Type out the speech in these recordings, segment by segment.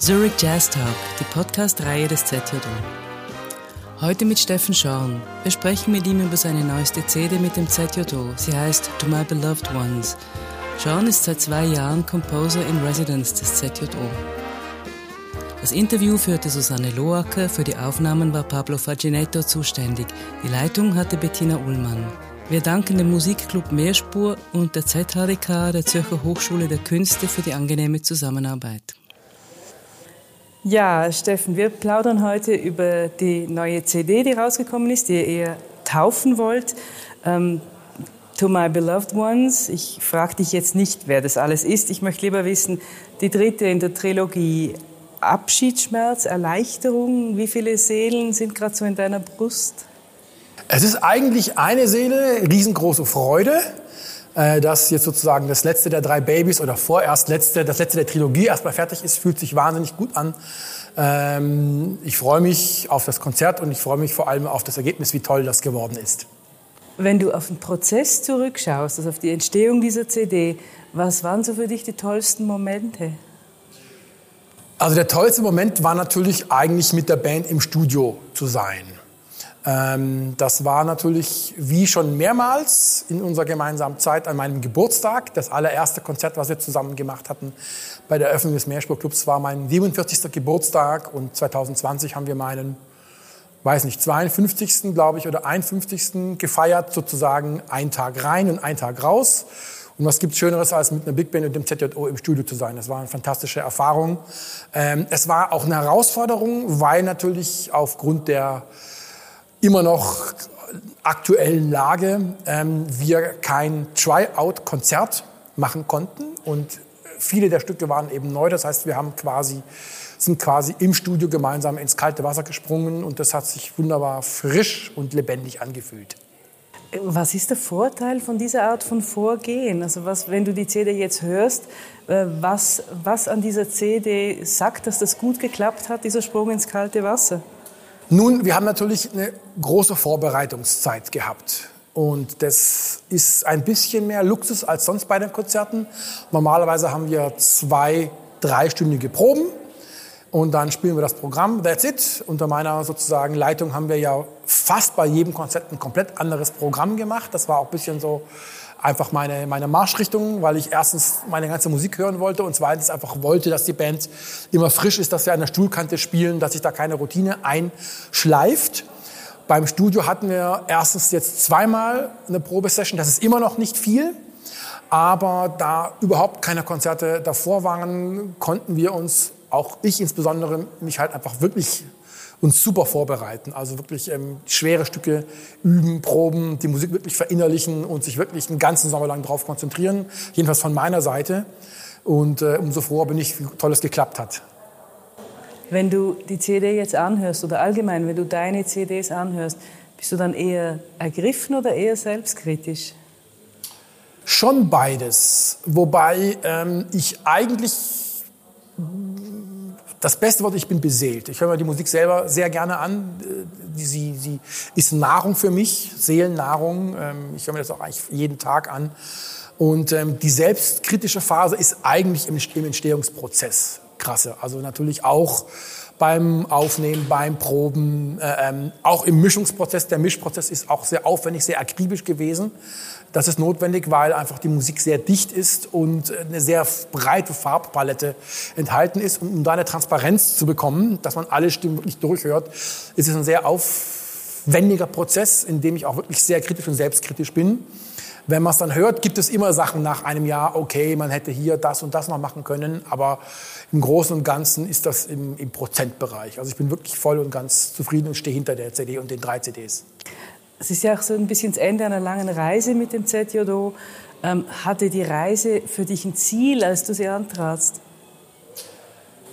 Zurich Jazz Talk, die Podcast-Reihe des ZJO. Heute mit Steffen Schorn. Wir sprechen mit ihm über seine neueste CD mit dem ZJO. Sie heißt To My Beloved Ones. Schorn ist seit zwei Jahren Composer in Residence des ZJO. Das Interview führte Susanne Loacker, für die Aufnahmen war Pablo Faginetto zuständig. Die Leitung hatte Bettina Ullmann. Wir danken dem Musikclub Mehrspur und der ZHDK der Zürcher Hochschule der Künste für die angenehme Zusammenarbeit. Ja, Steffen, wir plaudern heute über die neue CD, die rausgekommen ist, die ihr taufen wollt. Ähm, to My Beloved Ones. Ich frage dich jetzt nicht, wer das alles ist. Ich möchte lieber wissen, die dritte in der Trilogie Abschiedsschmerz, Erleichterung. Wie viele Seelen sind gerade so in deiner Brust? Es ist eigentlich eine Seele, riesengroße Freude. Äh, dass jetzt sozusagen das letzte der drei Babys oder vorerst letzte, das letzte der Trilogie erstmal fertig ist, fühlt sich wahnsinnig gut an. Ähm, ich freue mich auf das Konzert und ich freue mich vor allem auf das Ergebnis, wie toll das geworden ist. Wenn du auf den Prozess zurückschaust, also auf die Entstehung dieser CD, was waren so für dich die tollsten Momente? Also der tollste Moment war natürlich eigentlich mit der Band im Studio zu sein. Ähm, das war natürlich wie schon mehrmals in unserer gemeinsamen Zeit an meinem Geburtstag. Das allererste Konzert, was wir zusammen gemacht hatten bei der Eröffnung des Mehrspurclubs, war mein 47. Geburtstag und 2020 haben wir meinen, weiß nicht, 52. glaube ich oder 51. gefeiert, sozusagen ein Tag rein und ein Tag raus. Und was gibt Schöneres, als mit einer Big Band und dem ZJO im Studio zu sein? Das war eine fantastische Erfahrung. Ähm, es war auch eine Herausforderung, weil natürlich aufgrund der immer noch aktuellen Lage ähm, wir kein Tryout-Konzert machen konnten und viele der Stücke waren eben neu. Das heißt, wir haben quasi, sind quasi im Studio gemeinsam ins kalte Wasser gesprungen und das hat sich wunderbar frisch und lebendig angefühlt. Was ist der Vorteil von dieser Art von Vorgehen? Also was, wenn du die CD jetzt hörst, äh, was, was an dieser CD sagt, dass das gut geklappt hat, dieser Sprung ins kalte Wasser? Nun, wir haben natürlich eine große Vorbereitungszeit gehabt. Und das ist ein bisschen mehr Luxus als sonst bei den Konzerten. Normalerweise haben wir zwei, dreistündige Proben und dann spielen wir das Programm. That's it. Unter meiner sozusagen Leitung haben wir ja fast bei jedem Konzert ein komplett anderes Programm gemacht. Das war auch ein bisschen so einfach meine, meine Marschrichtung, weil ich erstens meine ganze Musik hören wollte und zweitens einfach wollte, dass die Band immer frisch ist, dass wir an der Stuhlkante spielen, dass sich da keine Routine einschleift. Beim Studio hatten wir erstens jetzt zweimal eine Probesession, das ist immer noch nicht viel. Aber da überhaupt keine Konzerte davor waren, konnten wir uns, auch ich insbesondere, mich halt einfach wirklich uns super vorbereiten. Also wirklich ähm, schwere Stücke üben, proben, die Musik wirklich verinnerlichen und sich wirklich einen ganzen Sommer lang darauf konzentrieren. Jedenfalls von meiner Seite. Und äh, umso froher bin ich, wie toll es geklappt hat. Wenn du die CD jetzt anhörst oder allgemein, wenn du deine CDs anhörst, bist du dann eher ergriffen oder eher selbstkritisch? Schon beides. Wobei ähm, ich eigentlich das beste Wort, ich bin beseelt. Ich höre mir die Musik selber sehr gerne an. Äh, sie, sie ist Nahrung für mich, Seelennahrung. Ähm, ich höre mir das auch eigentlich jeden Tag an. Und ähm, die selbstkritische Phase ist eigentlich im, Entstehungsprozess krasse. Also natürlich auch beim Aufnehmen, beim Proben, äh, ähm, auch im Mischungsprozess. Der Mischprozess ist auch sehr aufwendig, sehr akribisch gewesen. Das ist notwendig, weil einfach die Musik sehr dicht ist und eine sehr breite Farbpalette enthalten ist. Und um da eine Transparenz zu bekommen, dass man alle Stimmen wirklich durchhört, ist es ein sehr aufwendiger Prozess, in dem ich auch wirklich sehr kritisch und selbstkritisch bin. Wenn man es dann hört, gibt es immer Sachen nach einem Jahr, okay, man hätte hier das und das noch machen können, aber im Großen und Ganzen ist das im, im Prozentbereich. Also ich bin wirklich voll und ganz zufrieden und stehe hinter der CD und den drei CDs. Es ist ja auch so ein bisschen das Ende einer langen Reise mit dem ZJO. Ähm, hatte die Reise für dich ein Ziel, als du sie antratst?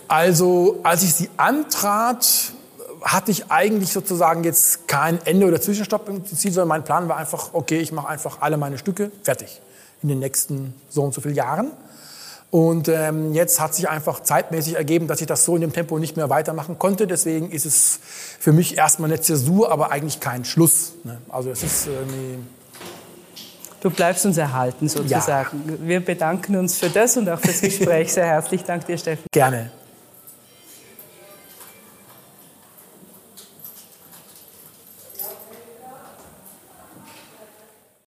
Also, als ich sie antrat, hatte ich eigentlich sozusagen jetzt kein Ende oder Zwischenstopp im Ziel, sondern mein Plan war einfach, okay, ich mache einfach alle meine Stücke fertig in den nächsten so und so vielen Jahren. Und ähm, jetzt hat sich einfach zeitmäßig ergeben, dass ich das so in dem Tempo nicht mehr weitermachen konnte. Deswegen ist es für mich erstmal eine Zäsur, aber eigentlich kein Schluss. Ne? Also es ist irgendwie Du bleibst uns erhalten sozusagen. Ja. Wir bedanken uns für das und auch fürs Gespräch sehr herzlich. Danke dir, Steffen. Gerne.